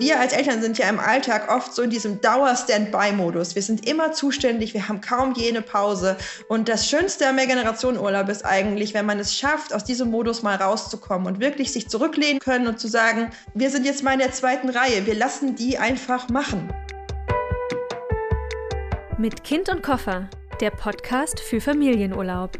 Wir als Eltern sind ja im Alltag oft so in diesem Dauer-Standby-Modus. Wir sind immer zuständig, wir haben kaum jene Pause. Und das Schönste am Mehrgenerationenurlaub ist eigentlich, wenn man es schafft, aus diesem Modus mal rauszukommen und wirklich sich zurücklehnen können und zu sagen, wir sind jetzt mal in der zweiten Reihe, wir lassen die einfach machen. Mit Kind und Koffer, der Podcast für Familienurlaub.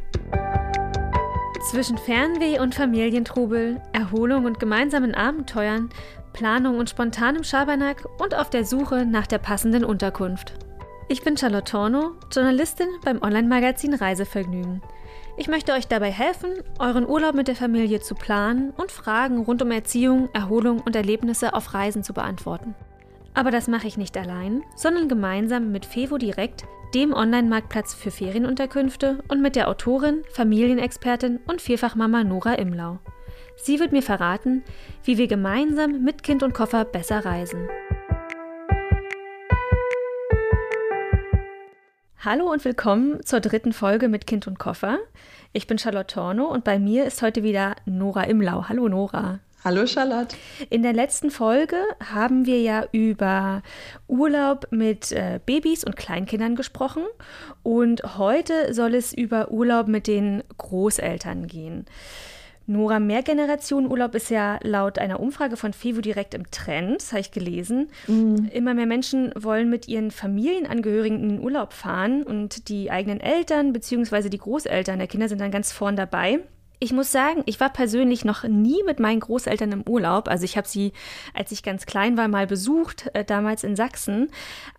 Zwischen Fernweh und Familientrubel, Erholung und gemeinsamen Abenteuern Planung und spontanem Schabernack und auf der Suche nach der passenden Unterkunft. Ich bin Charlotte Torno, Journalistin beim Online-Magazin Reisevergnügen. Ich möchte euch dabei helfen, euren Urlaub mit der Familie zu planen und Fragen rund um Erziehung, Erholung und Erlebnisse auf Reisen zu beantworten. Aber das mache ich nicht allein, sondern gemeinsam mit Fevo Direkt, dem Online-Marktplatz für Ferienunterkünfte und mit der Autorin, Familienexpertin und Vierfachmama Nora Imlau. Sie wird mir verraten, wie wir gemeinsam mit Kind und Koffer besser reisen. Hallo und willkommen zur dritten Folge mit Kind und Koffer. Ich bin Charlotte Torno und bei mir ist heute wieder Nora Imlau. Hallo Nora. Hallo Charlotte. In der letzten Folge haben wir ja über Urlaub mit äh, Babys und Kleinkindern gesprochen und heute soll es über Urlaub mit den Großeltern gehen. Nora, Mehrgenerationenurlaub ist ja laut einer Umfrage von FIVO direkt im Trend, das habe ich gelesen. Mhm. Immer mehr Menschen wollen mit ihren Familienangehörigen in den Urlaub fahren und die eigenen Eltern bzw. die Großeltern der Kinder sind dann ganz vorn dabei. Ich muss sagen, ich war persönlich noch nie mit meinen Großeltern im Urlaub. Also ich habe sie, als ich ganz klein war, mal besucht, äh, damals in Sachsen.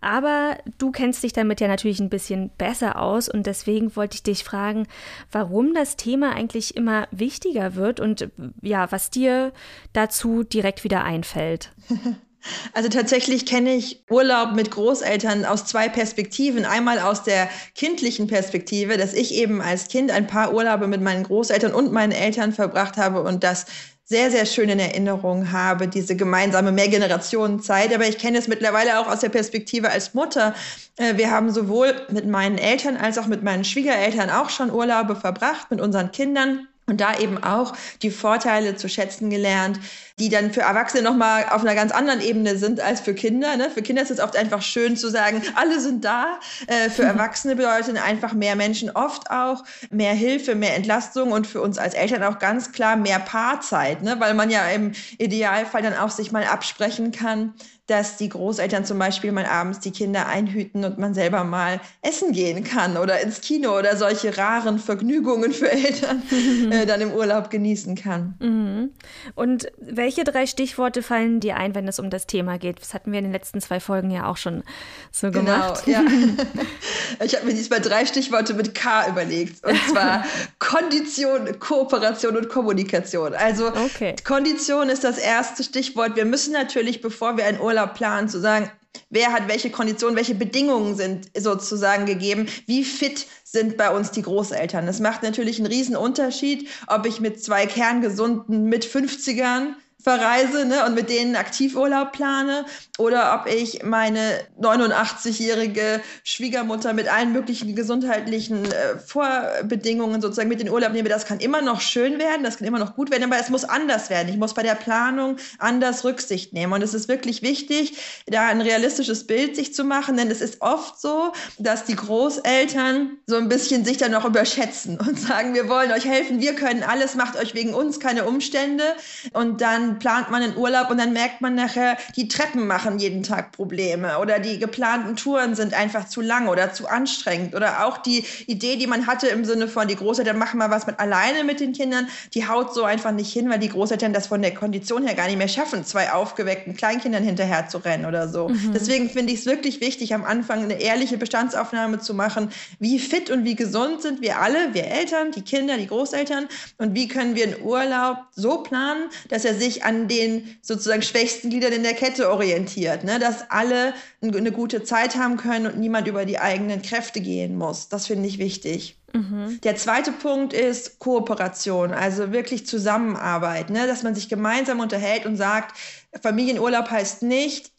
Aber du kennst dich damit ja natürlich ein bisschen besser aus und deswegen wollte ich dich fragen, warum das Thema eigentlich immer wichtiger wird und ja, was dir dazu direkt wieder einfällt. Also tatsächlich kenne ich Urlaub mit Großeltern aus zwei Perspektiven. Einmal aus der kindlichen Perspektive, dass ich eben als Kind ein paar Urlaube mit meinen Großeltern und meinen Eltern verbracht habe und das sehr, sehr schön in Erinnerung habe, diese gemeinsame Mehrgenerationenzeit. Aber ich kenne es mittlerweile auch aus der Perspektive als Mutter. Äh, wir haben sowohl mit meinen Eltern als auch mit meinen Schwiegereltern auch schon Urlaube verbracht mit unseren Kindern und da eben auch die Vorteile zu schätzen gelernt, die dann für Erwachsene nochmal auf einer ganz anderen Ebene sind als für Kinder. Ne? Für Kinder ist es oft einfach schön zu sagen, alle sind da. Äh, für Erwachsene bedeutet einfach mehr Menschen oft auch mehr Hilfe, mehr Entlastung und für uns als Eltern auch ganz klar mehr Paarzeit, ne? weil man ja im Idealfall dann auch sich mal absprechen kann, dass die Großeltern zum Beispiel mal abends die Kinder einhüten und man selber mal essen gehen kann oder ins Kino oder solche raren Vergnügungen für Eltern äh, dann im Urlaub genießen kann. Mhm. Und welche drei Stichworte fallen dir ein, wenn es um das Thema geht? Das hatten wir in den letzten zwei Folgen ja auch schon so genau, gemacht. Genau, ja. ich habe mir diesmal drei Stichworte mit K überlegt. Und zwar Kondition, Kooperation und Kommunikation. Also okay. Kondition ist das erste Stichwort. Wir müssen natürlich, bevor wir einen Urlaub Planen, zu sagen, wer hat welche Konditionen, welche Bedingungen sind sozusagen gegeben, wie fit sind bei uns die Großeltern. Das macht natürlich einen riesen Unterschied, ob ich mit zwei kerngesunden mit 50ern verreise ne, und mit denen Aktivurlaub plane oder ob ich meine 89-jährige Schwiegermutter mit allen möglichen gesundheitlichen äh, Vorbedingungen sozusagen mit in Urlaub nehme. Das kann immer noch schön werden, das kann immer noch gut werden, aber es muss anders werden. Ich muss bei der Planung anders Rücksicht nehmen. Und es ist wirklich wichtig, da ein realistisches Bild sich zu machen, denn es ist oft so, dass die Großeltern so ein bisschen sich dann noch überschätzen und sagen, wir wollen euch helfen, wir können alles, macht euch wegen uns keine Umstände. Und dann plant man einen Urlaub und dann merkt man nachher, die Treppen machen jeden Tag Probleme oder die geplanten Touren sind einfach zu lang oder zu anstrengend oder auch die Idee, die man hatte im Sinne von, die Großeltern machen mal was mit alleine mit den Kindern, die haut so einfach nicht hin, weil die Großeltern das von der Kondition her gar nicht mehr schaffen, zwei aufgeweckten Kleinkindern hinterher zu rennen oder so. Mhm. Deswegen finde ich es wirklich wichtig, am Anfang eine ehrliche Bestandsaufnahme zu machen, wie fit und wie gesund sind wir alle, wir Eltern, die Kinder, die Großeltern und wie können wir einen Urlaub so planen, dass er sich an den sozusagen schwächsten Gliedern in der Kette orientiert, ne? dass alle eine gute Zeit haben können und niemand über die eigenen Kräfte gehen muss. Das finde ich wichtig. Mhm. Der zweite Punkt ist Kooperation, also wirklich Zusammenarbeit, ne? dass man sich gemeinsam unterhält und sagt, Familienurlaub heißt nicht,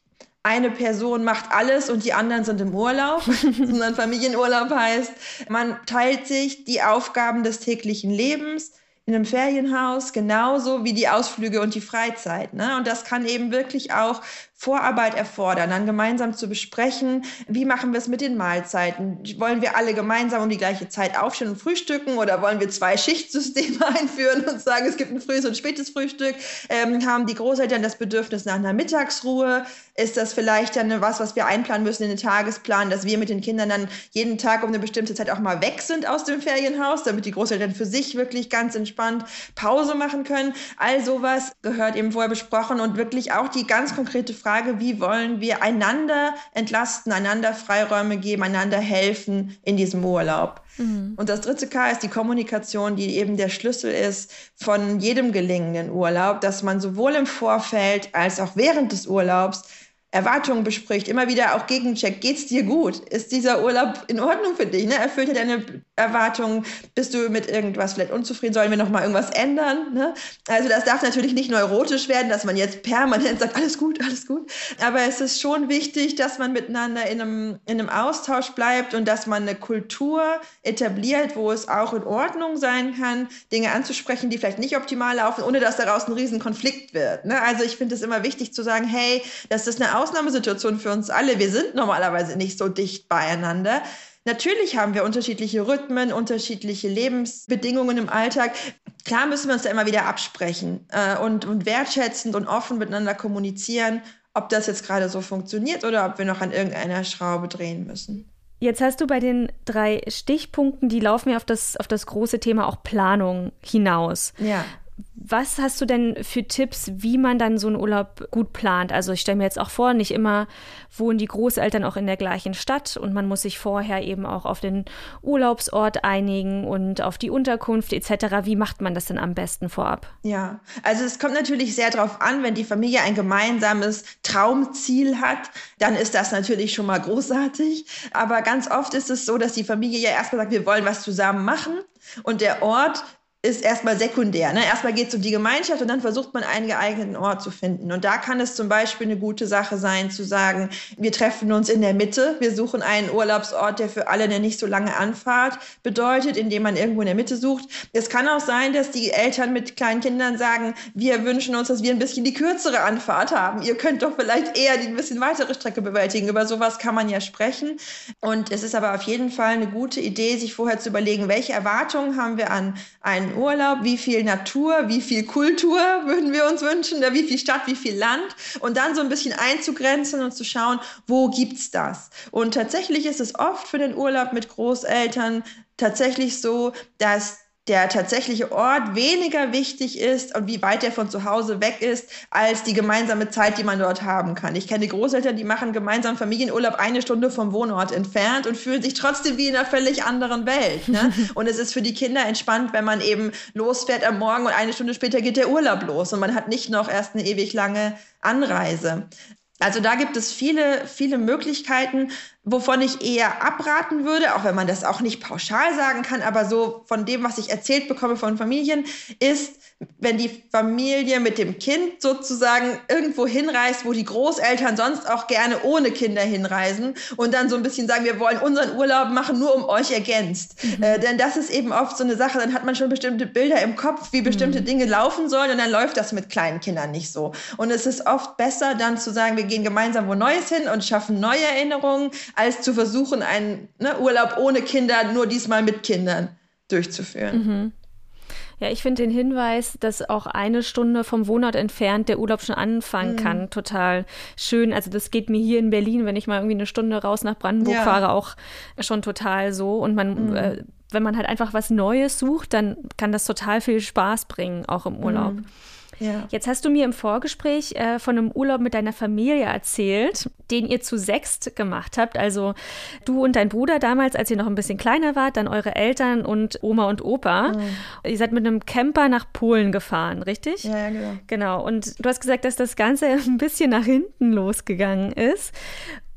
eine Person macht alles und die anderen sind im Urlaub, sondern Familienurlaub heißt, man teilt sich die Aufgaben des täglichen Lebens, in einem Ferienhaus, genauso wie die Ausflüge und die Freizeit. Ne? Und das kann eben wirklich auch Vorarbeit erfordern, dann gemeinsam zu besprechen, wie machen wir es mit den Mahlzeiten? Wollen wir alle gemeinsam um die gleiche Zeit aufstehen und frühstücken oder wollen wir zwei Schichtsysteme einführen und sagen, es gibt ein frühes und spätes Frühstück? Ähm, haben die Großeltern das Bedürfnis nach einer Mittagsruhe? Ist das vielleicht dann was, was wir einplanen müssen in den Tagesplan, dass wir mit den Kindern dann jeden Tag um eine bestimmte Zeit auch mal weg sind aus dem Ferienhaus, damit die Großeltern für sich wirklich ganz entspannt Pause machen können? All sowas gehört eben vorher besprochen und wirklich auch die ganz konkrete Frage, Frage, wie wollen wir einander entlasten, einander Freiräume geben, einander helfen in diesem Urlaub. Mhm. Und das dritte K ist die Kommunikation, die eben der Schlüssel ist von jedem gelingenden Urlaub, dass man sowohl im Vorfeld als auch während des Urlaubs Erwartungen bespricht, immer wieder auch gegencheckt, geht's dir gut? Ist dieser Urlaub in Ordnung für dich? Ne? Erfüllt er deine Erwartungen? Bist du mit irgendwas vielleicht unzufrieden? Sollen wir nochmal irgendwas ändern? Ne? Also das darf natürlich nicht neurotisch werden, dass man jetzt permanent sagt, alles gut, alles gut. Aber es ist schon wichtig, dass man miteinander in einem, in einem Austausch bleibt und dass man eine Kultur etabliert, wo es auch in Ordnung sein kann, Dinge anzusprechen, die vielleicht nicht optimal laufen, ohne dass daraus ein Riesenkonflikt wird. Ne? Also ich finde es immer wichtig zu sagen, hey, das ist eine Ausnahmesituation für uns alle. Wir sind normalerweise nicht so dicht beieinander. Natürlich haben wir unterschiedliche Rhythmen, unterschiedliche Lebensbedingungen im Alltag. Klar müssen wir uns da immer wieder absprechen äh, und, und wertschätzend und offen miteinander kommunizieren, ob das jetzt gerade so funktioniert oder ob wir noch an irgendeiner Schraube drehen müssen. Jetzt hast du bei den drei Stichpunkten, die laufen ja auf das, auf das große Thema auch Planung hinaus. Ja. Was hast du denn für Tipps, wie man dann so einen Urlaub gut plant? Also ich stelle mir jetzt auch vor, nicht immer wohnen die Großeltern auch in der gleichen Stadt und man muss sich vorher eben auch auf den Urlaubsort einigen und auf die Unterkunft etc. Wie macht man das denn am besten vorab? Ja, also es kommt natürlich sehr darauf an, wenn die Familie ein gemeinsames Traumziel hat, dann ist das natürlich schon mal großartig. Aber ganz oft ist es so, dass die Familie ja erstmal sagt, wir wollen was zusammen machen. Und der Ort ist erstmal sekundär. Ne? Erstmal geht es um die Gemeinschaft und dann versucht man einen geeigneten Ort zu finden. Und da kann es zum Beispiel eine gute Sache sein, zu sagen, wir treffen uns in der Mitte, wir suchen einen Urlaubsort, der für alle eine nicht so lange Anfahrt bedeutet, indem man irgendwo in der Mitte sucht. Es kann auch sein, dass die Eltern mit kleinen Kindern sagen, wir wünschen uns, dass wir ein bisschen die kürzere Anfahrt haben. Ihr könnt doch vielleicht eher die ein bisschen weitere Strecke bewältigen. Über sowas kann man ja sprechen. Und es ist aber auf jeden Fall eine gute Idee, sich vorher zu überlegen, welche Erwartungen haben wir an einen Urlaub, wie viel Natur, wie viel Kultur würden wir uns wünschen, wie viel Stadt, wie viel Land und dann so ein bisschen einzugrenzen und zu schauen, wo gibt's das? Und tatsächlich ist es oft für den Urlaub mit Großeltern tatsächlich so, dass der tatsächliche Ort weniger wichtig ist und wie weit er von zu Hause weg ist, als die gemeinsame Zeit, die man dort haben kann. Ich kenne Großeltern, die machen gemeinsam Familienurlaub eine Stunde vom Wohnort entfernt und fühlen sich trotzdem wie in einer völlig anderen Welt. Ne? Und es ist für die Kinder entspannt, wenn man eben losfährt am Morgen und eine Stunde später geht der Urlaub los und man hat nicht noch erst eine ewig lange Anreise. Also da gibt es viele, viele Möglichkeiten, wovon ich eher abraten würde, auch wenn man das auch nicht pauschal sagen kann, aber so von dem, was ich erzählt bekomme von Familien, ist, wenn die Familie mit dem Kind sozusagen irgendwo hinreist, wo die Großeltern sonst auch gerne ohne Kinder hinreisen und dann so ein bisschen sagen, wir wollen unseren Urlaub machen, nur um euch ergänzt. Mhm. Äh, denn das ist eben oft so eine Sache, dann hat man schon bestimmte Bilder im Kopf, wie bestimmte mhm. Dinge laufen sollen und dann läuft das mit kleinen Kindern nicht so. Und es ist oft besser, dann zu sagen, wir gehen gemeinsam wo Neues hin und schaffen neue Erinnerungen, als zu versuchen, einen ne, Urlaub ohne Kinder, nur diesmal mit Kindern durchzuführen. Mhm. Ja, ich finde den Hinweis, dass auch eine Stunde vom Wohnort entfernt der Urlaub schon anfangen mhm. kann, total schön. Also das geht mir hier in Berlin, wenn ich mal irgendwie eine Stunde raus nach Brandenburg ja. fahre, auch schon total so. Und man, mhm. äh, wenn man halt einfach was Neues sucht, dann kann das total viel Spaß bringen, auch im Urlaub. Mhm. Ja. Jetzt hast du mir im Vorgespräch äh, von einem Urlaub mit deiner Familie erzählt, den ihr zu sechst gemacht habt. Also du und dein Bruder damals, als ihr noch ein bisschen kleiner wart, dann eure Eltern und Oma und Opa. Mhm. Ihr seid mit einem Camper nach Polen gefahren, richtig? Ja, ja, genau. Genau. Und du hast gesagt, dass das Ganze ein bisschen nach hinten losgegangen ist.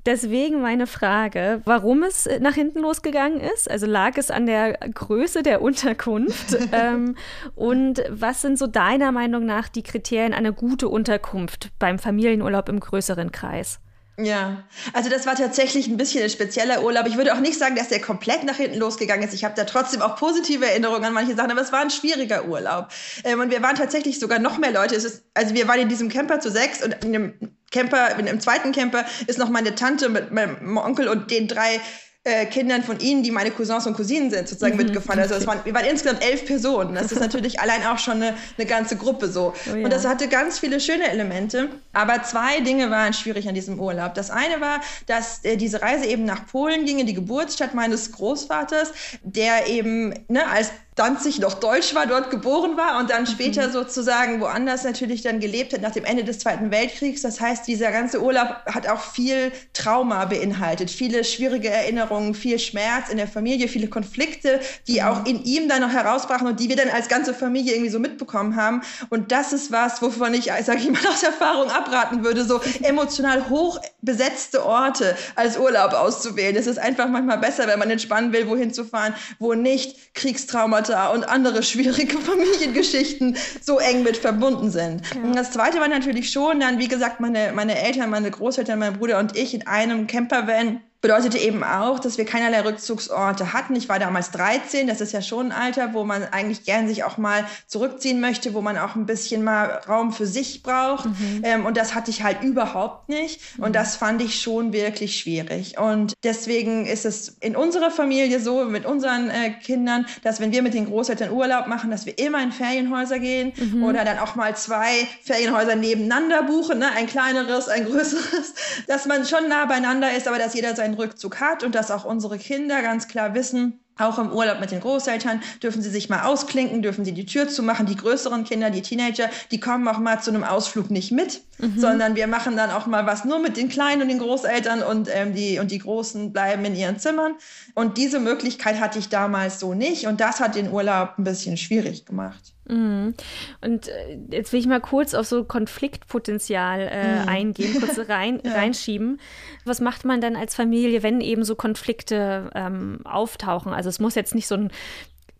Deswegen meine Frage, warum es nach hinten losgegangen ist. Also lag es an der Größe der Unterkunft? ähm, und was sind so deiner Meinung nach die Kriterien einer gute Unterkunft beim Familienurlaub im größeren Kreis? Ja, also das war tatsächlich ein bisschen ein spezieller Urlaub. Ich würde auch nicht sagen, dass der komplett nach hinten losgegangen ist. Ich habe da trotzdem auch positive Erinnerungen an manche Sachen, aber es war ein schwieriger Urlaub. Ähm, und wir waren tatsächlich sogar noch mehr Leute. Ist, also wir waren in diesem Camper zu sechs und in einem Camper, im zweiten Camper ist noch meine Tante mit meinem Onkel und den drei äh, Kindern von ihnen, die meine Cousins und Cousinen sind, sozusagen mhm. mitgefahren. Also es waren, wir waren insgesamt elf Personen. Das ist natürlich allein auch schon eine, eine ganze Gruppe so. Oh ja. Und das hatte ganz viele schöne Elemente. Aber zwei Dinge waren schwierig an diesem Urlaub. Das eine war, dass äh, diese Reise eben nach Polen ging, in die Geburtsstadt meines Großvaters, der eben ne, als Danzig noch deutsch war, dort geboren war und dann später mhm. sozusagen woanders natürlich dann gelebt hat nach dem Ende des Zweiten Weltkriegs. Das heißt, dieser ganze Urlaub hat auch viel Trauma beinhaltet, viele schwierige Erinnerungen, viel Schmerz in der Familie, viele Konflikte, die mhm. auch in ihm dann noch herausbrachen und die wir dann als ganze Familie irgendwie so mitbekommen haben. Und das ist was, wovon ich, sage ich mal, aus Erfahrung abraten würde, so emotional hoch besetzte Orte als Urlaub auszuwählen. Es ist einfach manchmal besser, wenn man entspannen will, wohin zu fahren, wo nicht Kriegstrauma Traumata und andere schwierige Familiengeschichten so eng mit verbunden sind. Ja. Das zweite war natürlich schon dann, wie gesagt, meine, meine Eltern, meine Großeltern, mein Bruder und ich in einem Campervan bedeutete eben auch, dass wir keinerlei Rückzugsorte hatten. Ich war damals 13, das ist ja schon ein Alter, wo man eigentlich gern sich auch mal zurückziehen möchte, wo man auch ein bisschen mal Raum für sich braucht. Mhm. Ähm, und das hatte ich halt überhaupt nicht. Mhm. Und das fand ich schon wirklich schwierig. Und deswegen ist es in unserer Familie so, mit unseren äh, Kindern, dass wenn wir mit den Großeltern Urlaub machen, dass wir immer in Ferienhäuser gehen mhm. oder dann auch mal zwei Ferienhäuser nebeneinander buchen, ne? ein kleineres, ein größeres, dass man schon nah beieinander ist, aber dass jeder sein einen Rückzug hat und dass auch unsere Kinder ganz klar wissen, auch im Urlaub mit den Großeltern dürfen sie sich mal ausklinken, dürfen sie die Tür zumachen. Die größeren Kinder, die Teenager, die kommen auch mal zu einem Ausflug nicht mit, mhm. sondern wir machen dann auch mal was nur mit den Kleinen und den Großeltern und, ähm, die, und die Großen bleiben in ihren Zimmern. Und diese Möglichkeit hatte ich damals so nicht und das hat den Urlaub ein bisschen schwierig gemacht. Mhm. Und äh, jetzt will ich mal kurz auf so Konfliktpotenzial äh, mhm. eingehen, kurz rein, ja. reinschieben. Was macht man dann als Familie, wenn eben so Konflikte ähm, auftauchen? Also es muss jetzt nicht so ein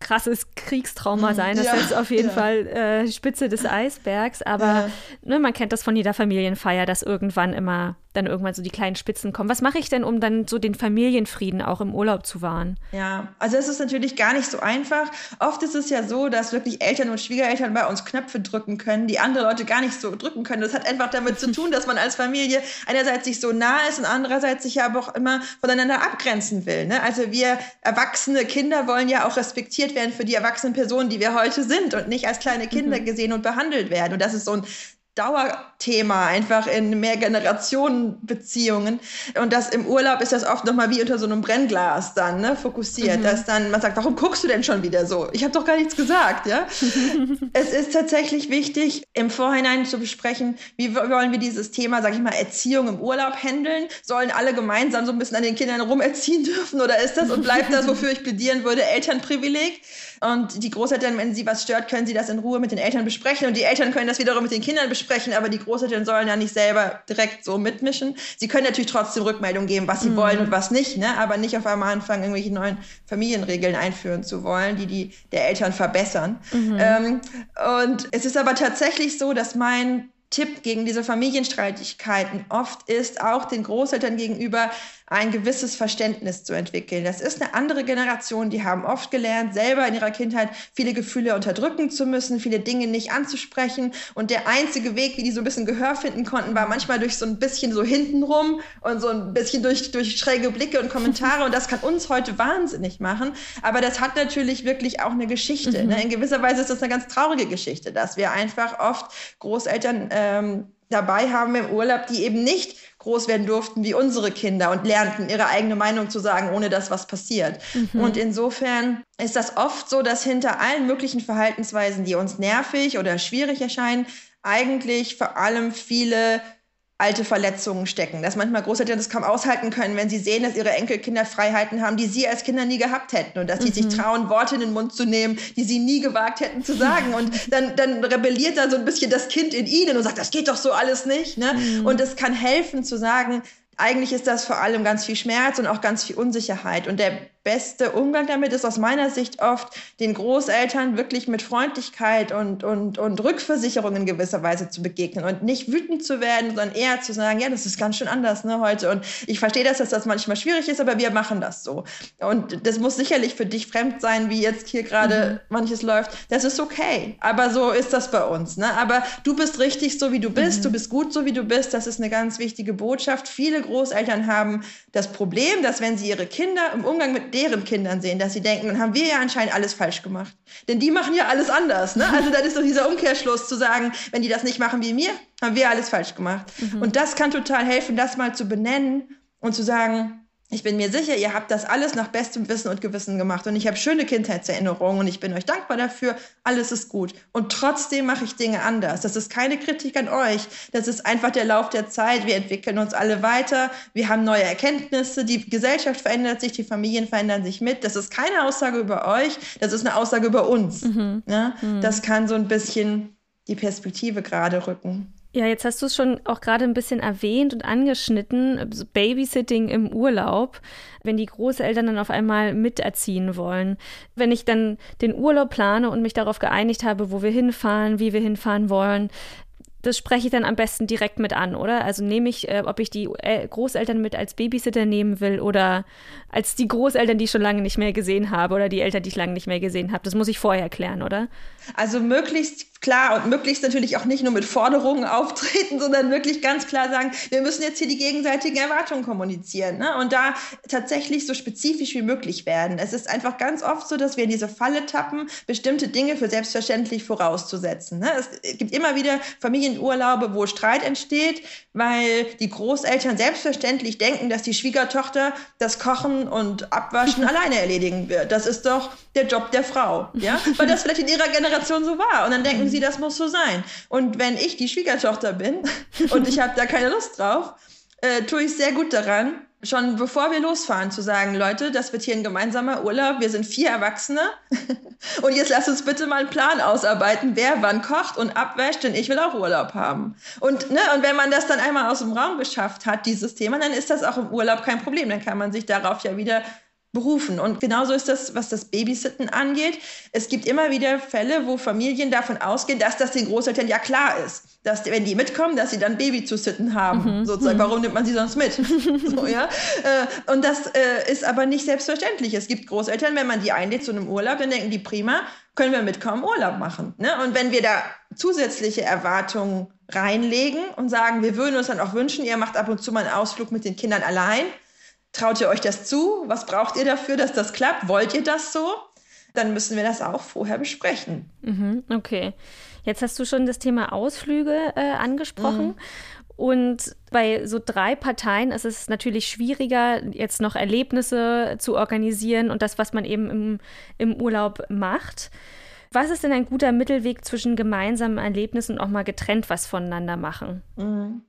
krasses Kriegstrauma mhm. sein. Das ja, ist auf jeden ja. Fall äh, Spitze des Eisbergs. Aber ja. ne, man kennt das von jeder Familienfeier, dass irgendwann immer dann irgendwann so die kleinen Spitzen kommen. Was mache ich denn, um dann so den Familienfrieden auch im Urlaub zu wahren? Ja, also es ist natürlich gar nicht so einfach. Oft ist es ja so, dass wirklich Eltern und Schwiegereltern bei uns Knöpfe drücken können, die andere Leute gar nicht so drücken können. Das hat einfach damit zu tun, dass man als Familie einerseits sich so nah ist und andererseits sich ja aber auch immer voneinander abgrenzen will. Ne? Also wir erwachsene Kinder wollen ja auch respektiert werden für die erwachsenen Personen, die wir heute sind und nicht als kleine Kinder mhm. gesehen und behandelt werden. Und das ist so ein Dauerthema einfach in Mehrgenerationenbeziehungen. Und das im Urlaub ist das oft nochmal wie unter so einem Brennglas dann ne, fokussiert, mhm. dass dann man sagt, warum guckst du denn schon wieder so? Ich habe doch gar nichts gesagt, ja. es ist tatsächlich wichtig, im Vorhinein zu besprechen, wie wollen wir dieses Thema, sag ich mal, Erziehung im Urlaub handeln? Sollen alle gemeinsam so ein bisschen an den Kindern rumerziehen dürfen oder ist das und bleibt das, wofür ich plädieren würde, Elternprivileg? Und die Großeltern, wenn sie was stört, können sie das in Ruhe mit den Eltern besprechen und die Eltern können das wiederum mit den Kindern besprechen sprechen, aber die Großeltern sollen ja nicht selber direkt so mitmischen. Sie können natürlich trotzdem Rückmeldung geben, was sie mhm. wollen und was nicht, ne? aber nicht auf einmal anfangen, irgendwelche neuen Familienregeln einführen zu wollen, die die der Eltern verbessern. Mhm. Ähm, und es ist aber tatsächlich so, dass mein Tipp gegen diese Familienstreitigkeiten oft ist, auch den Großeltern gegenüber ein gewisses Verständnis zu entwickeln. Das ist eine andere Generation, die haben oft gelernt, selber in ihrer Kindheit viele Gefühle unterdrücken zu müssen, viele Dinge nicht anzusprechen. Und der einzige Weg, wie die so ein bisschen Gehör finden konnten, war manchmal durch so ein bisschen so hintenrum und so ein bisschen durch, durch schräge Blicke und Kommentare. Und das kann uns heute wahnsinnig machen. Aber das hat natürlich wirklich auch eine Geschichte. Mhm. Ne? In gewisser Weise ist das eine ganz traurige Geschichte, dass wir einfach oft Großeltern ähm, dabei haben im Urlaub, die eben nicht groß werden durften wie unsere Kinder und lernten, ihre eigene Meinung zu sagen, ohne dass was passiert. Mhm. Und insofern ist das oft so, dass hinter allen möglichen Verhaltensweisen, die uns nervig oder schwierig erscheinen, eigentlich vor allem viele alte Verletzungen stecken. Dass manchmal Großeltern das kaum aushalten können, wenn sie sehen, dass ihre Enkelkinder Freiheiten haben, die sie als Kinder nie gehabt hätten und dass mhm. sie sich trauen, Worte in den Mund zu nehmen, die sie nie gewagt hätten zu sagen. Und dann, dann rebelliert da so ein bisschen das Kind in ihnen und sagt, das geht doch so alles nicht. Ne? Mhm. Und es kann helfen zu sagen, eigentlich ist das vor allem ganz viel Schmerz und auch ganz viel Unsicherheit. Und der beste Umgang damit ist aus meiner Sicht oft, den Großeltern wirklich mit Freundlichkeit und, und, und Rückversicherung in gewisser Weise zu begegnen und nicht wütend zu werden, sondern eher zu sagen, ja, das ist ganz schön anders ne, heute. Und ich verstehe das, dass das manchmal schwierig ist, aber wir machen das so. Und das muss sicherlich für dich fremd sein, wie jetzt hier gerade mhm. manches läuft. Das ist okay. Aber so ist das bei uns. Ne? Aber du bist richtig so, wie du bist. Mhm. Du bist gut so, wie du bist. Das ist eine ganz wichtige Botschaft. Viele Großeltern haben das Problem, dass wenn sie ihre Kinder im Umgang mit deren Kindern sehen, dass sie denken, dann haben wir ja anscheinend alles falsch gemacht. Denn die machen ja alles anders. Ne? Also dann ist doch dieser Umkehrschluss zu sagen, wenn die das nicht machen wie mir, haben wir alles falsch gemacht. Mhm. Und das kann total helfen, das mal zu benennen und zu sagen, ich bin mir sicher, ihr habt das alles nach bestem Wissen und Gewissen gemacht und ich habe schöne Kindheitserinnerungen und ich bin euch dankbar dafür. Alles ist gut. Und trotzdem mache ich Dinge anders. Das ist keine Kritik an euch. Das ist einfach der Lauf der Zeit. Wir entwickeln uns alle weiter. Wir haben neue Erkenntnisse. Die Gesellschaft verändert sich. Die Familien verändern sich mit. Das ist keine Aussage über euch. Das ist eine Aussage über uns. Mhm. Ja? Mhm. Das kann so ein bisschen die Perspektive gerade rücken. Ja, jetzt hast du es schon auch gerade ein bisschen erwähnt und angeschnitten, Babysitting im Urlaub, wenn die Großeltern dann auf einmal miterziehen wollen. Wenn ich dann den Urlaub plane und mich darauf geeinigt habe, wo wir hinfahren, wie wir hinfahren wollen, das spreche ich dann am besten direkt mit an, oder? Also nehme ich, äh, ob ich die äh, Großeltern mit als Babysitter nehmen will oder als die Großeltern, die ich schon lange nicht mehr gesehen habe oder die Eltern, die ich lange nicht mehr gesehen habe. Das muss ich vorher klären, oder? Also möglichst klar und möglichst natürlich auch nicht nur mit Forderungen auftreten, sondern wirklich ganz klar sagen, wir müssen jetzt hier die gegenseitigen Erwartungen kommunizieren ne? und da tatsächlich so spezifisch wie möglich werden. Es ist einfach ganz oft so, dass wir in diese Falle tappen, bestimmte Dinge für selbstverständlich vorauszusetzen. Ne? Es gibt immer wieder Familienurlaube, wo Streit entsteht, weil die Großeltern selbstverständlich denken, dass die Schwiegertochter das Kochen und Abwaschen alleine erledigen wird. Das ist doch der Job der Frau, ja, weil das vielleicht in ihrer Generation so war. Und dann denken sie, das muss so sein. Und wenn ich die Schwiegertochter bin und ich habe da keine Lust drauf, äh, tue ich sehr gut daran, schon bevor wir losfahren, zu sagen, Leute, das wird hier ein gemeinsamer Urlaub, wir sind vier Erwachsene und jetzt lasst uns bitte mal einen Plan ausarbeiten, wer wann kocht und abwäscht, denn ich will auch Urlaub haben. Und, ne, und wenn man das dann einmal aus dem Raum geschafft hat, dieses Thema, dann ist das auch im Urlaub kein Problem, dann kann man sich darauf ja wieder berufen. Und genauso ist das, was das Babysitten angeht. Es gibt immer wieder Fälle, wo Familien davon ausgehen, dass das den Großeltern ja klar ist, dass wenn die mitkommen, dass sie dann Baby zu sitten haben. Mhm. Sozusagen, mhm. warum nimmt man sie sonst mit? so, ja? Äh, und das äh, ist aber nicht selbstverständlich. Es gibt Großeltern, wenn man die einlädt zu einem Urlaub, dann denken die prima, können wir mitkommen, Urlaub machen. Ne? Und wenn wir da zusätzliche Erwartungen reinlegen und sagen, wir würden uns dann auch wünschen, ihr macht ab und zu mal einen Ausflug mit den Kindern allein, Traut ihr euch das zu? Was braucht ihr dafür, dass das klappt? Wollt ihr das so? Dann müssen wir das auch vorher besprechen. Mhm, okay. Jetzt hast du schon das Thema Ausflüge äh, angesprochen. Mhm. Und bei so drei Parteien ist es natürlich schwieriger, jetzt noch Erlebnisse zu organisieren und das, was man eben im, im Urlaub macht. Was ist denn ein guter Mittelweg zwischen gemeinsamen Erlebnissen und auch mal getrennt was voneinander machen? Mhm.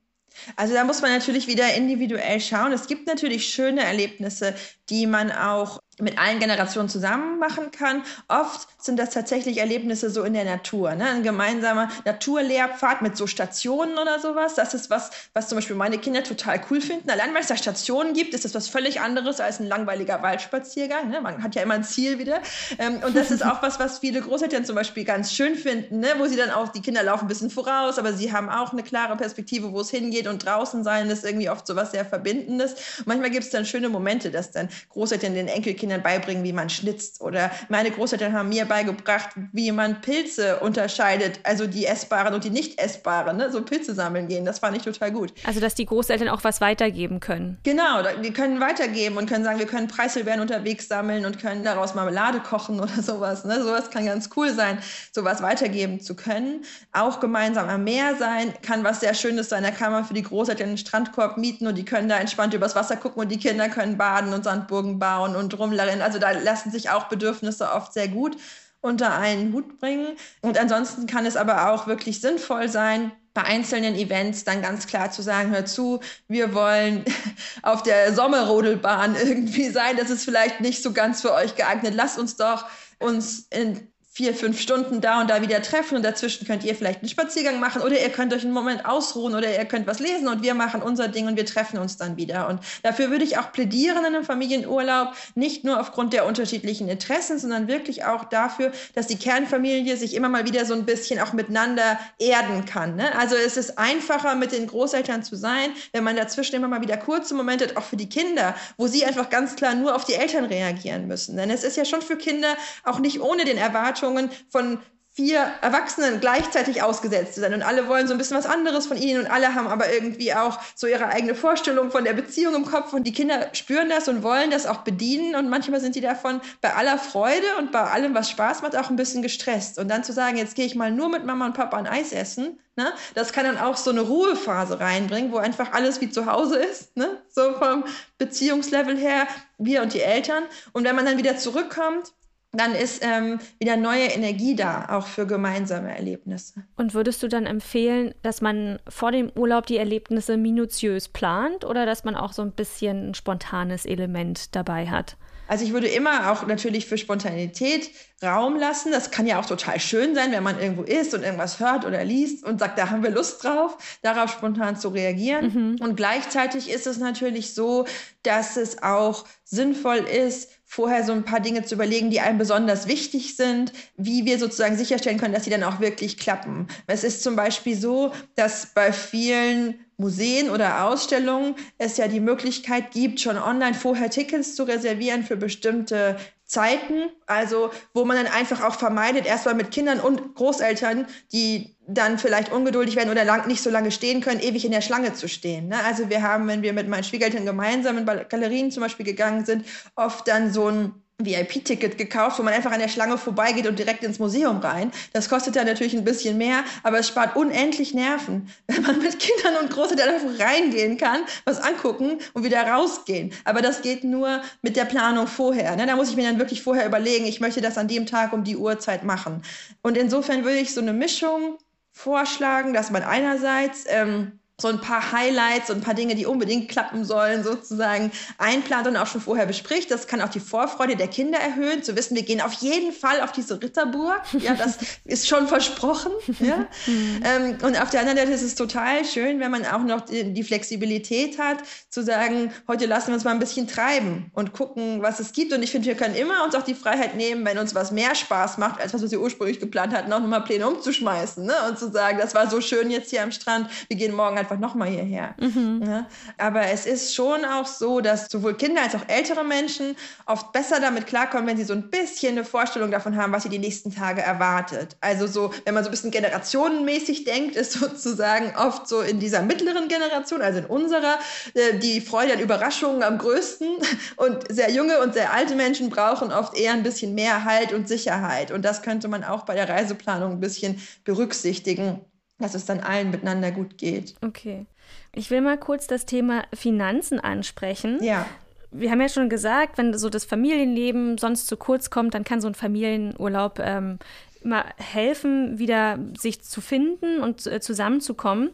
Also da muss man natürlich wieder individuell schauen. Es gibt natürlich schöne Erlebnisse, die man auch mit allen Generationen zusammen machen kann. Oft sind das tatsächlich Erlebnisse so in der Natur. Ne? Ein gemeinsamer Naturlehrpfad mit so Stationen oder sowas. Das ist was, was zum Beispiel meine Kinder total cool finden. Allein weil es da Stationen gibt, ist das was völlig anderes als ein langweiliger Waldspaziergang. Ne? Man hat ja immer ein Ziel wieder. Ähm, und das ist auch was, was viele Großeltern zum Beispiel ganz schön finden, ne? wo sie dann auch, die Kinder laufen ein bisschen voraus, aber sie haben auch eine klare Perspektive, wo es hingeht und draußen sein ist irgendwie oft so was sehr Verbindendes. Manchmal gibt es dann schöne Momente, dass dann Großeltern den Enkelkindern beibringen, wie man schnitzt. Oder meine Großeltern haben mir beigebracht, wie man Pilze unterscheidet, also die essbaren und die nicht essbaren, ne? so Pilze sammeln gehen. Das fand ich total gut. Also, dass die Großeltern auch was weitergeben können. Genau, die können weitergeben und können sagen, wir können Preiselbeeren unterwegs sammeln und können daraus Marmelade kochen oder sowas. Ne? Sowas kann ganz cool sein, sowas weitergeben zu können. Auch gemeinsam am Meer sein kann was sehr Schönes sein. Da kann man für die Großeltern einen Strandkorb mieten und die können da entspannt übers Wasser gucken und die Kinder können baden und Sandburgen bauen und rumlerren. Also da lassen sich auch Bedürfnisse oft sehr gut unter einen Hut bringen. Und ansonsten kann es aber auch wirklich sinnvoll sein, bei einzelnen Events dann ganz klar zu sagen, hör zu, wir wollen auf der Sommerrodelbahn irgendwie sein. Das ist vielleicht nicht so ganz für euch geeignet. Lasst uns doch uns in vier, fünf Stunden da und da wieder treffen und dazwischen könnt ihr vielleicht einen Spaziergang machen oder ihr könnt euch einen Moment ausruhen oder ihr könnt was lesen und wir machen unser Ding und wir treffen uns dann wieder. Und dafür würde ich auch plädieren in einem Familienurlaub, nicht nur aufgrund der unterschiedlichen Interessen, sondern wirklich auch dafür, dass die Kernfamilie sich immer mal wieder so ein bisschen auch miteinander erden kann. Ne? Also es ist einfacher, mit den Großeltern zu sein, wenn man dazwischen immer mal wieder kurze Momente hat, auch für die Kinder, wo sie einfach ganz klar nur auf die Eltern reagieren müssen. Denn es ist ja schon für Kinder auch nicht ohne den Erwartungen, Erwartungen von vier Erwachsenen gleichzeitig ausgesetzt zu sein. Und alle wollen so ein bisschen was anderes von ihnen und alle haben aber irgendwie auch so ihre eigene Vorstellung von der Beziehung im Kopf. Und die Kinder spüren das und wollen das auch bedienen. Und manchmal sind die davon bei aller Freude und bei allem, was Spaß macht, auch ein bisschen gestresst. Und dann zu sagen, jetzt gehe ich mal nur mit Mama und Papa ein Eis essen, ne? das kann dann auch so eine Ruhephase reinbringen, wo einfach alles wie zu Hause ist. Ne? So vom Beziehungslevel her, wir und die Eltern. Und wenn man dann wieder zurückkommt, dann ist ähm, wieder neue Energie da, auch für gemeinsame Erlebnisse. Und würdest du dann empfehlen, dass man vor dem Urlaub die Erlebnisse minutiös plant oder dass man auch so ein bisschen ein spontanes Element dabei hat? Also ich würde immer auch natürlich für Spontanität Raum lassen. Das kann ja auch total schön sein, wenn man irgendwo ist und irgendwas hört oder liest und sagt, da haben wir Lust drauf, darauf spontan zu reagieren. Mhm. Und gleichzeitig ist es natürlich so, dass es auch sinnvoll ist, vorher so ein paar Dinge zu überlegen, die einem besonders wichtig sind, wie wir sozusagen sicherstellen können, dass sie dann auch wirklich klappen. Es ist zum Beispiel so, dass bei vielen Museen oder Ausstellungen es ja die Möglichkeit gibt, schon online vorher Tickets zu reservieren für bestimmte Zeiten, also wo man dann einfach auch vermeidet, erstmal mit Kindern und Großeltern, die dann vielleicht ungeduldig werden oder lang, nicht so lange stehen können, ewig in der Schlange zu stehen. Ne? Also wir haben, wenn wir mit meinen Schwiegereltern gemeinsam in Galerien zum Beispiel gegangen sind, oft dann so ein VIP-Ticket gekauft, wo man einfach an der Schlange vorbeigeht und direkt ins Museum rein. Das kostet ja natürlich ein bisschen mehr, aber es spart unendlich Nerven, wenn man mit Kindern und Großeltern einfach reingehen kann, was angucken und wieder rausgehen. Aber das geht nur mit der Planung vorher. Ne? Da muss ich mir dann wirklich vorher überlegen, ich möchte das an dem Tag um die Uhrzeit machen. Und insofern würde ich so eine Mischung vorschlagen, dass man einerseits ähm, so ein paar Highlights, so ein paar Dinge, die unbedingt klappen sollen, sozusagen einplant und auch schon vorher bespricht. Das kann auch die Vorfreude der Kinder erhöhen, zu wissen, wir gehen auf jeden Fall auf diese Ritterburg. Ja, das ist schon versprochen. Ja? ähm, und auf der anderen Seite ist es total schön, wenn man auch noch die, die, Flexibilität hat, zu sagen, heute lassen wir uns mal ein bisschen treiben und gucken, was es gibt. Und ich finde, wir können immer uns auch die Freiheit nehmen, wenn uns was mehr Spaß macht, als was wir ursprünglich geplant hatten, auch nochmal Pläne umzuschmeißen ne? und zu sagen, das war so schön jetzt hier am Strand, wir gehen morgen einfach nochmal hierher. Mhm. Ja? Aber es ist schon auch so, dass sowohl Kinder als auch ältere Menschen oft besser damit klarkommen, wenn sie so ein bisschen eine Vorstellung davon haben, was sie die nächsten Tage erwartet. Also so, wenn man so ein bisschen generationenmäßig denkt, ist sozusagen oft so in dieser mittleren Generation, also in unserer, äh, die Freude an Überraschungen am größten. Und sehr junge und sehr alte Menschen brauchen oft eher ein bisschen mehr Halt und Sicherheit. Und das könnte man auch bei der Reiseplanung ein bisschen berücksichtigen dass es dann allen miteinander gut geht. Okay. Ich will mal kurz das Thema Finanzen ansprechen. Ja. Wir haben ja schon gesagt, wenn so das Familienleben sonst zu kurz kommt, dann kann so ein Familienurlaub ähm, immer helfen, wieder sich zu finden und äh, zusammenzukommen.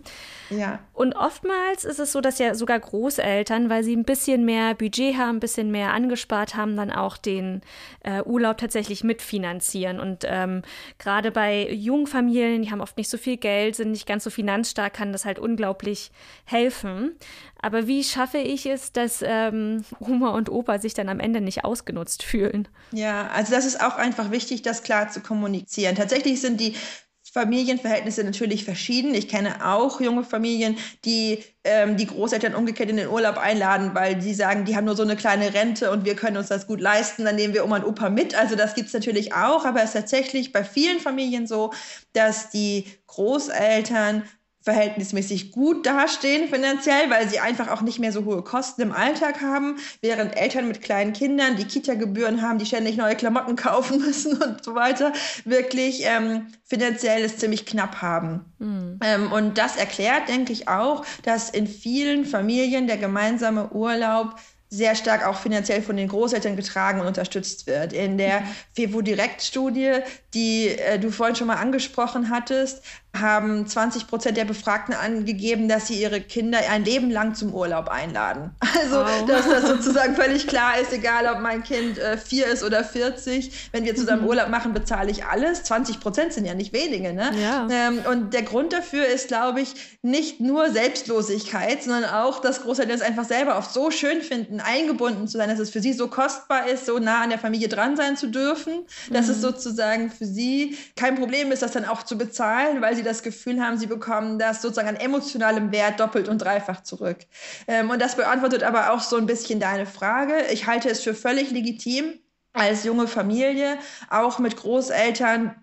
Ja. Und oftmals ist es so, dass ja sogar Großeltern, weil sie ein bisschen mehr Budget haben, ein bisschen mehr angespart haben, dann auch den äh, Urlaub tatsächlich mitfinanzieren. Und ähm, gerade bei Jungfamilien, die haben oft nicht so viel Geld, sind nicht ganz so finanzstark, kann das halt unglaublich helfen. Aber wie schaffe ich es, dass ähm, Oma und Opa sich dann am Ende nicht ausgenutzt fühlen? Ja, also das ist auch einfach wichtig, das klar zu kommunizieren. Tatsächlich sind die Familienverhältnisse natürlich verschieden. Ich kenne auch junge Familien, die ähm, die Großeltern umgekehrt in den Urlaub einladen, weil die sagen, die haben nur so eine kleine Rente und wir können uns das gut leisten, dann nehmen wir Oma und Opa mit. Also das gibt es natürlich auch, aber es ist tatsächlich bei vielen Familien so, dass die Großeltern verhältnismäßig gut dastehen finanziell, weil sie einfach auch nicht mehr so hohe Kosten im Alltag haben, während Eltern mit kleinen Kindern, die Kita-Gebühren haben, die ständig neue Klamotten kaufen müssen und so weiter, wirklich ähm, finanziell es ziemlich knapp haben. Mhm. Ähm, und das erklärt, denke ich, auch, dass in vielen Familien der gemeinsame Urlaub sehr stark auch finanziell von den Großeltern getragen und unterstützt wird. In der mhm. FEVO-Direkt-Studie, die äh, du vorhin schon mal angesprochen hattest, haben 20 Prozent der Befragten angegeben, dass sie ihre Kinder ein Leben lang zum Urlaub einladen. Also, oh. dass das sozusagen völlig klar ist, egal ob mein Kind äh, vier ist oder 40, wenn wir zusammen mhm. Urlaub machen, bezahle ich alles. 20 Prozent sind ja nicht wenige. Ne? Ja. Ähm, und der Grund dafür ist, glaube ich, nicht nur Selbstlosigkeit, sondern auch, dass Großeltern es einfach selber oft so schön finden, eingebunden zu sein, dass es für sie so kostbar ist, so nah an der Familie dran sein zu dürfen, dass mhm. es sozusagen für sie kein Problem ist, das dann auch zu bezahlen, weil sie das Gefühl haben, sie bekommen das sozusagen an emotionalem Wert doppelt und dreifach zurück. Ähm, und das beantwortet aber auch so ein bisschen deine Frage. Ich halte es für völlig legitim, als junge Familie auch mit Großeltern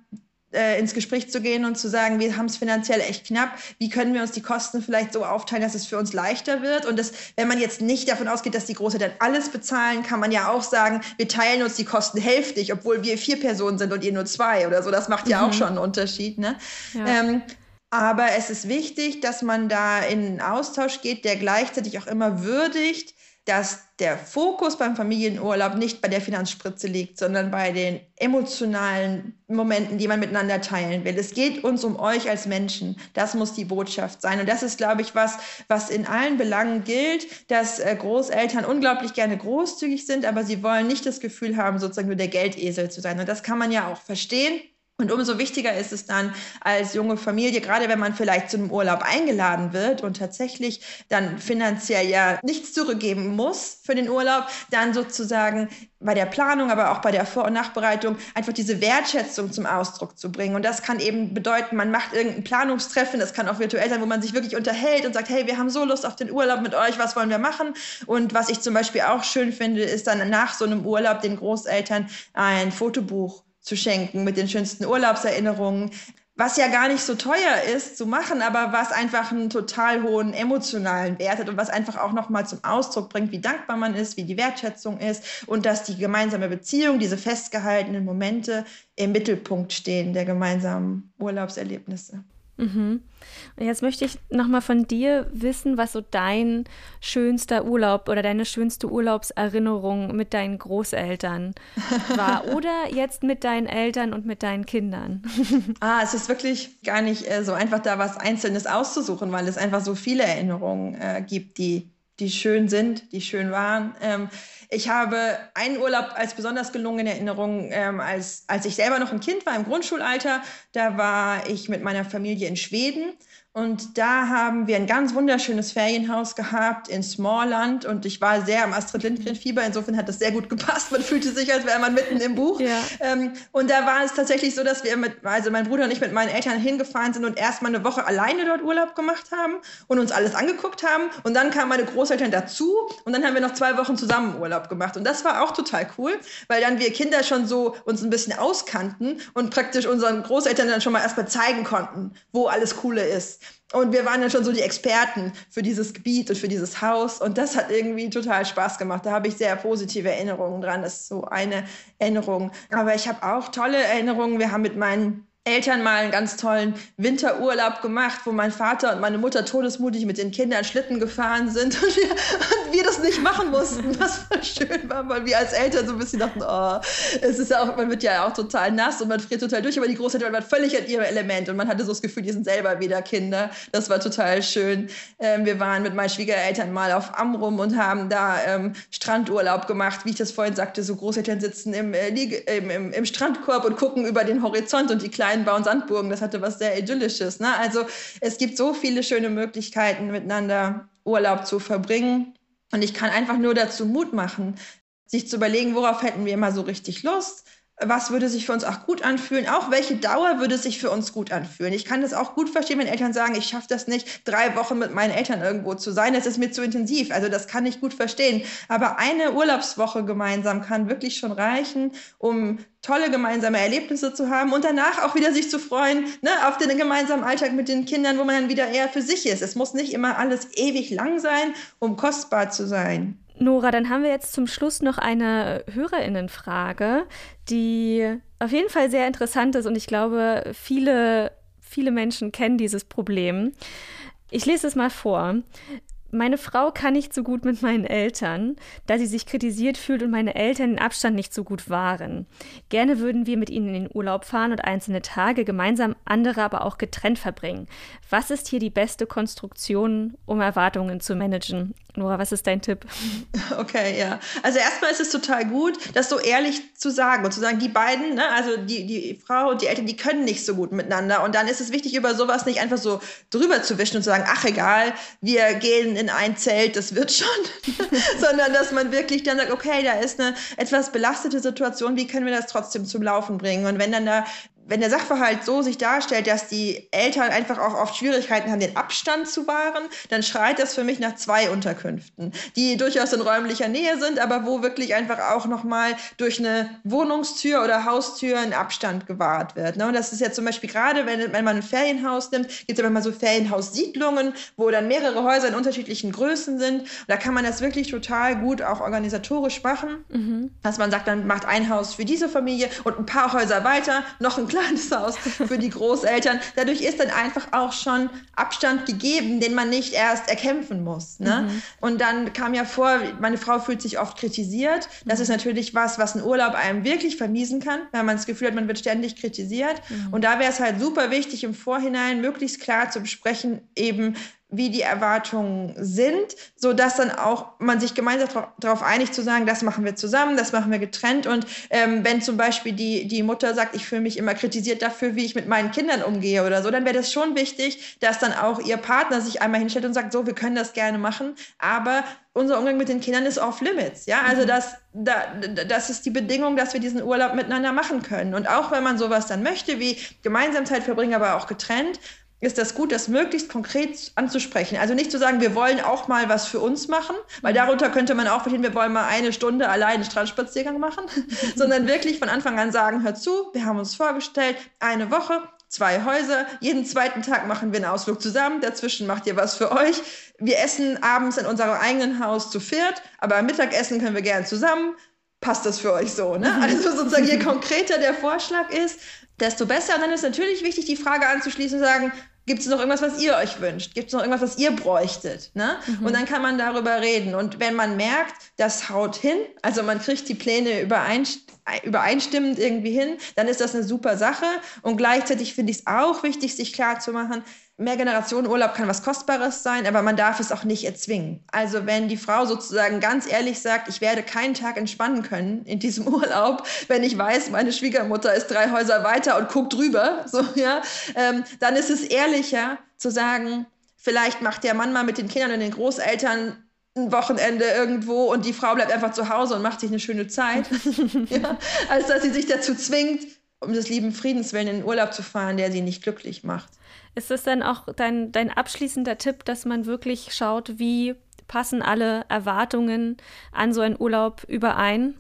äh, ins Gespräch zu gehen und zu sagen, wir haben es finanziell echt knapp, wie können wir uns die Kosten vielleicht so aufteilen, dass es für uns leichter wird. Und das, wenn man jetzt nicht davon ausgeht, dass die Großeltern alles bezahlen, kann man ja auch sagen, wir teilen uns die Kosten hälftig, obwohl wir vier Personen sind und ihr nur zwei oder so. Das macht ja mhm. auch schon einen Unterschied. Ne? Ja. Ähm, aber es ist wichtig, dass man da in einen Austausch geht, der gleichzeitig auch immer würdigt, dass der Fokus beim Familienurlaub nicht bei der Finanzspritze liegt, sondern bei den emotionalen Momenten, die man miteinander teilen will. Es geht uns um euch als Menschen. Das muss die Botschaft sein. Und das ist, glaube ich, was, was in allen Belangen gilt, dass äh, Großeltern unglaublich gerne großzügig sind, aber sie wollen nicht das Gefühl haben, sozusagen nur der Geldesel zu sein. Und das kann man ja auch verstehen. Und umso wichtiger ist es dann als junge Familie, gerade wenn man vielleicht zu einem Urlaub eingeladen wird und tatsächlich dann finanziell ja nichts zurückgeben muss für den Urlaub, dann sozusagen bei der Planung, aber auch bei der Vor- und Nachbereitung einfach diese Wertschätzung zum Ausdruck zu bringen. Und das kann eben bedeuten, man macht irgendein Planungstreffen, das kann auch virtuell sein, wo man sich wirklich unterhält und sagt, hey, wir haben so Lust auf den Urlaub mit euch, was wollen wir machen? Und was ich zum Beispiel auch schön finde, ist dann nach so einem Urlaub den Großeltern ein Fotobuch zu schenken mit den schönsten Urlaubserinnerungen, was ja gar nicht so teuer ist zu machen, aber was einfach einen total hohen emotionalen Wert hat und was einfach auch nochmal zum Ausdruck bringt, wie dankbar man ist, wie die Wertschätzung ist und dass die gemeinsame Beziehung, diese festgehaltenen Momente im Mittelpunkt stehen der gemeinsamen Urlaubserlebnisse. Mhm. Und jetzt möchte ich nochmal von dir wissen, was so dein schönster Urlaub oder deine schönste Urlaubserinnerung mit deinen Großeltern war oder jetzt mit deinen Eltern und mit deinen Kindern. ah, es ist wirklich gar nicht äh, so einfach, da was Einzelnes auszusuchen, weil es einfach so viele Erinnerungen äh, gibt, die, die schön sind, die schön waren. Ähm, ich habe einen Urlaub als besonders gelungen in Erinnerung, ähm, als, als ich selber noch ein Kind war im Grundschulalter. Da war ich mit meiner Familie in Schweden und da haben wir ein ganz wunderschönes Ferienhaus gehabt in Smallland und ich war sehr am Astrid Lindgren-Fieber. Insofern hat das sehr gut gepasst. Man fühlte sich, als wäre man mitten im Buch. Ja. Ähm, und da war es tatsächlich so, dass wir mit, also mein Bruder und ich mit meinen Eltern hingefahren sind und erstmal eine Woche alleine dort Urlaub gemacht haben und uns alles angeguckt haben. Und dann kamen meine Großeltern dazu und dann haben wir noch zwei Wochen zusammen Urlaub gemacht. Und das war auch total cool, weil dann wir Kinder schon so uns ein bisschen auskannten und praktisch unseren Großeltern dann schon mal erstmal zeigen konnten, wo alles Coole ist. Und wir waren ja schon so die Experten für dieses Gebiet und für dieses Haus. Und das hat irgendwie total Spaß gemacht. Da habe ich sehr positive Erinnerungen dran. Das ist so eine Erinnerung. Aber ich habe auch tolle Erinnerungen. Wir haben mit meinen Eltern mal einen ganz tollen Winterurlaub gemacht, wo mein Vater und meine Mutter todesmutig mit den Kindern Schlitten gefahren sind und wir, und wir das nicht machen mussten, was voll schön war, weil wir als Eltern so ein bisschen dachten, oh, es ist auch, man wird ja auch total nass und man friert total durch, aber die Großeltern waren völlig in ihrem Element und man hatte so das Gefühl, die sind selber wieder Kinder. Das war total schön. Ähm, wir waren mit meinen Schwiegereltern mal auf Amrum und haben da ähm, Strandurlaub gemacht, wie ich das vorhin sagte, so Großeltern sitzen im, äh, im, im, im Strandkorb und gucken über den Horizont und die kleinen Weinbau und Sandburgen. Das hatte was sehr Idyllisches. Ne? Also es gibt so viele schöne Möglichkeiten, miteinander Urlaub zu verbringen. Und ich kann einfach nur dazu Mut machen, sich zu überlegen, worauf hätten wir immer so richtig Lust was würde sich für uns auch gut anfühlen, auch welche Dauer würde sich für uns gut anfühlen. Ich kann das auch gut verstehen, wenn Eltern sagen, ich schaffe das nicht, drei Wochen mit meinen Eltern irgendwo zu sein, das ist mir zu intensiv. Also das kann ich gut verstehen. Aber eine Urlaubswoche gemeinsam kann wirklich schon reichen, um tolle gemeinsame Erlebnisse zu haben und danach auch wieder sich zu freuen ne, auf den gemeinsamen Alltag mit den Kindern, wo man dann wieder eher für sich ist. Es muss nicht immer alles ewig lang sein, um kostbar zu sein. Nora, dann haben wir jetzt zum Schluss noch eine Hörerinnenfrage, die auf jeden Fall sehr interessant ist und ich glaube, viele, viele Menschen kennen dieses Problem. Ich lese es mal vor. Meine Frau kann nicht so gut mit meinen Eltern, da sie sich kritisiert fühlt und meine Eltern in Abstand nicht so gut waren. Gerne würden wir mit ihnen in den Urlaub fahren und einzelne Tage gemeinsam, andere aber auch getrennt verbringen. Was ist hier die beste Konstruktion, um Erwartungen zu managen? Nora, was ist dein Tipp? Okay, ja. Also erstmal ist es total gut, das so ehrlich zu sagen und zu sagen, die beiden, ne, also die, die Frau und die Eltern, die können nicht so gut miteinander. Und dann ist es wichtig, über sowas nicht einfach so drüber zu wischen und zu sagen, ach egal, wir gehen in ein Zelt, das wird schon. Sondern dass man wirklich dann sagt, okay, da ist eine etwas belastete Situation, wie können wir das trotzdem zum Laufen bringen? Und wenn dann da wenn der Sachverhalt so sich darstellt, dass die Eltern einfach auch oft Schwierigkeiten haben, den Abstand zu wahren, dann schreit das für mich nach zwei Unterkünften, die durchaus in räumlicher Nähe sind, aber wo wirklich einfach auch nochmal durch eine Wohnungstür oder Haustür ein Abstand gewahrt wird. Ne? Und das ist ja zum Beispiel gerade, wenn, wenn man ein Ferienhaus nimmt, gibt es aber mal so Ferienhaussiedlungen, wo dann mehrere Häuser in unterschiedlichen Größen sind. Und da kann man das wirklich total gut auch organisatorisch machen, mhm. dass man sagt, dann macht ein Haus für diese Familie und ein paar Häuser weiter noch ein kleines Haus für die Großeltern. Dadurch ist dann einfach auch schon Abstand gegeben, den man nicht erst erkämpfen muss. Ne? Mhm. Und dann kam ja vor, meine Frau fühlt sich oft kritisiert. Das ist natürlich was, was ein Urlaub einem wirklich vermiesen kann, weil man das Gefühl hat, man wird ständig kritisiert. Mhm. Und da wäre es halt super wichtig, im Vorhinein möglichst klar zu besprechen, eben wie die Erwartungen sind, so dass dann auch man sich gemeinsam darauf einigt zu sagen, das machen wir zusammen, das machen wir getrennt. Und ähm, wenn zum Beispiel die, die Mutter sagt, ich fühle mich immer kritisiert dafür, wie ich mit meinen Kindern umgehe oder so, dann wäre das schon wichtig, dass dann auch ihr Partner sich einmal hinstellt und sagt, so, wir können das gerne machen, aber unser Umgang mit den Kindern ist off limits. Ja, also mhm. das, da, das ist die Bedingung, dass wir diesen Urlaub miteinander machen können. Und auch wenn man sowas dann möchte, wie gemeinsam Zeit verbringen, aber auch getrennt, ist das gut, das möglichst konkret anzusprechen. Also nicht zu sagen, wir wollen auch mal was für uns machen, weil mhm. darunter könnte man auch verstehen, wir wollen mal eine Stunde alleine Strandspaziergang machen, sondern wirklich von Anfang an sagen, hör zu, wir haben uns vorgestellt, eine Woche, zwei Häuser, jeden zweiten Tag machen wir einen Ausflug zusammen, dazwischen macht ihr was für euch. Wir essen abends in unserem eigenen Haus zu viert, aber am Mittagessen können wir gern zusammen. Passt das für euch so? Ne? Also sozusagen, je konkreter der Vorschlag ist, desto besser. Und dann ist natürlich wichtig, die Frage anzuschließen und sagen, gibt es noch irgendwas, was ihr euch wünscht? Gibt es noch irgendwas, was ihr bräuchtet? Ne? Mhm. Und dann kann man darüber reden. Und wenn man merkt, das haut hin, also man kriegt die Pläne übereinstimmend irgendwie hin, dann ist das eine super Sache. Und gleichzeitig finde ich es auch wichtig, sich klar zu machen, Mehrgenerationenurlaub kann was Kostbares sein, aber man darf es auch nicht erzwingen. Also wenn die Frau sozusagen ganz ehrlich sagt, ich werde keinen Tag entspannen können in diesem Urlaub, wenn ich weiß, meine Schwiegermutter ist drei Häuser weiter und guckt drüber, so ja, ähm, dann ist es ehrlicher zu sagen, vielleicht macht der Mann mal mit den Kindern und den Großeltern ein Wochenende irgendwo und die Frau bleibt einfach zu Hause und macht sich eine schöne Zeit, ja, als dass sie sich dazu zwingt, um des lieben Friedens willen in den Urlaub zu fahren, der sie nicht glücklich macht. Ist das dann auch dein, dein abschließender Tipp, dass man wirklich schaut, wie passen alle Erwartungen an so einen Urlaub überein?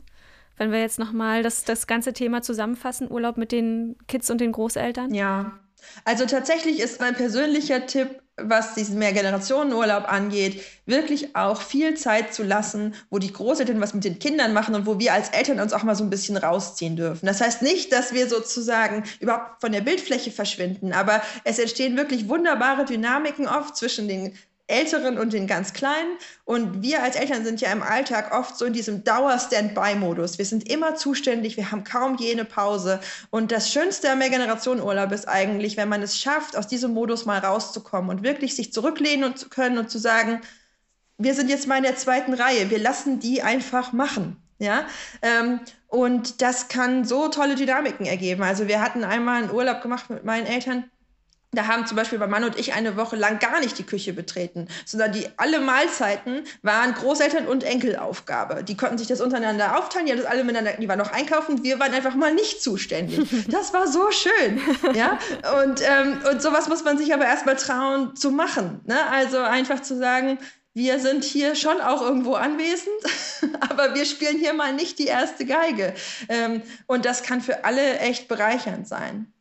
Wenn wir jetzt nochmal das, das ganze Thema zusammenfassen, Urlaub mit den Kids und den Großeltern? Ja, also tatsächlich ist mein persönlicher Tipp, was diesen Mehrgenerationenurlaub angeht, wirklich auch viel Zeit zu lassen, wo die Großeltern was mit den Kindern machen und wo wir als Eltern uns auch mal so ein bisschen rausziehen dürfen. Das heißt nicht, dass wir sozusagen überhaupt von der Bildfläche verschwinden, aber es entstehen wirklich wunderbare Dynamiken oft zwischen den Älteren und den ganz Kleinen. Und wir als Eltern sind ja im Alltag oft so in diesem Dauer-Standby-Modus. Wir sind immer zuständig, wir haben kaum jene Pause. Und das Schönste am Mehrgenerationenurlaub ist eigentlich, wenn man es schafft, aus diesem Modus mal rauszukommen und wirklich sich zurücklehnen zu können und zu sagen, wir sind jetzt mal in der zweiten Reihe, wir lassen die einfach machen. Ja, ähm, und das kann so tolle Dynamiken ergeben. Also wir hatten einmal einen Urlaub gemacht mit meinen Eltern da haben zum Beispiel mein Mann und ich eine Woche lang gar nicht die Küche betreten, sondern die alle Mahlzeiten waren Großeltern und Enkelaufgabe. Die konnten sich das untereinander aufteilen, die haben das alle miteinander, die waren noch einkaufen, wir waren einfach mal nicht zuständig. Das war so schön, ja. Und ähm, und sowas muss man sich aber erstmal trauen zu machen. Ne? Also einfach zu sagen, wir sind hier schon auch irgendwo anwesend, aber wir spielen hier mal nicht die erste Geige. Ähm, und das kann für alle echt bereichernd sein.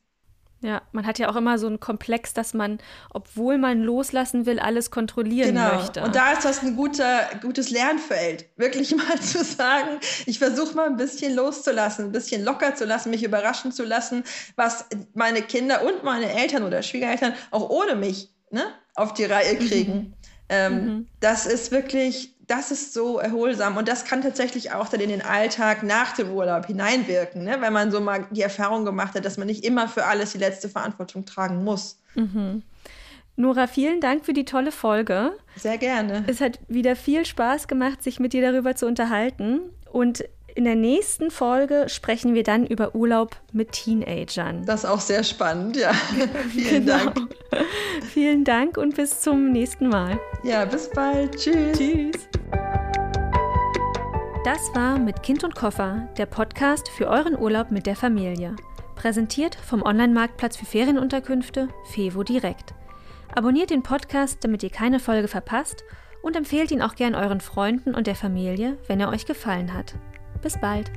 Ja, man hat ja auch immer so einen Komplex, dass man, obwohl man loslassen will, alles kontrollieren genau. möchte. Und da ist das ein guter, gutes Lernfeld. Wirklich mal zu sagen, ich versuche mal ein bisschen loszulassen, ein bisschen locker zu lassen, mich überraschen zu lassen, was meine Kinder und meine Eltern oder Schwiegereltern auch ohne mich ne, auf die Reihe kriegen. Mhm. Ähm, mhm. Das ist wirklich, das ist so erholsam und das kann tatsächlich auch dann in den Alltag nach dem Urlaub hineinwirken, ne? wenn man so mal die Erfahrung gemacht hat, dass man nicht immer für alles die letzte Verantwortung tragen muss. Mhm. Nora, vielen Dank für die tolle Folge. Sehr gerne. Es hat wieder viel Spaß gemacht, sich mit dir darüber zu unterhalten. Und in der nächsten Folge sprechen wir dann über Urlaub mit Teenagern. Das ist auch sehr spannend, ja. Vielen genau. Dank. Vielen Dank und bis zum nächsten Mal. Ja, bis bald. Tschüss. Tschüss. Das war mit Kind und Koffer, der Podcast für euren Urlaub mit der Familie. Präsentiert vom Online-Marktplatz für Ferienunterkünfte Fevo Direkt. Abonniert den Podcast, damit ihr keine Folge verpasst und empfehlt ihn auch gern euren Freunden und der Familie, wenn er euch gefallen hat. Bis bald!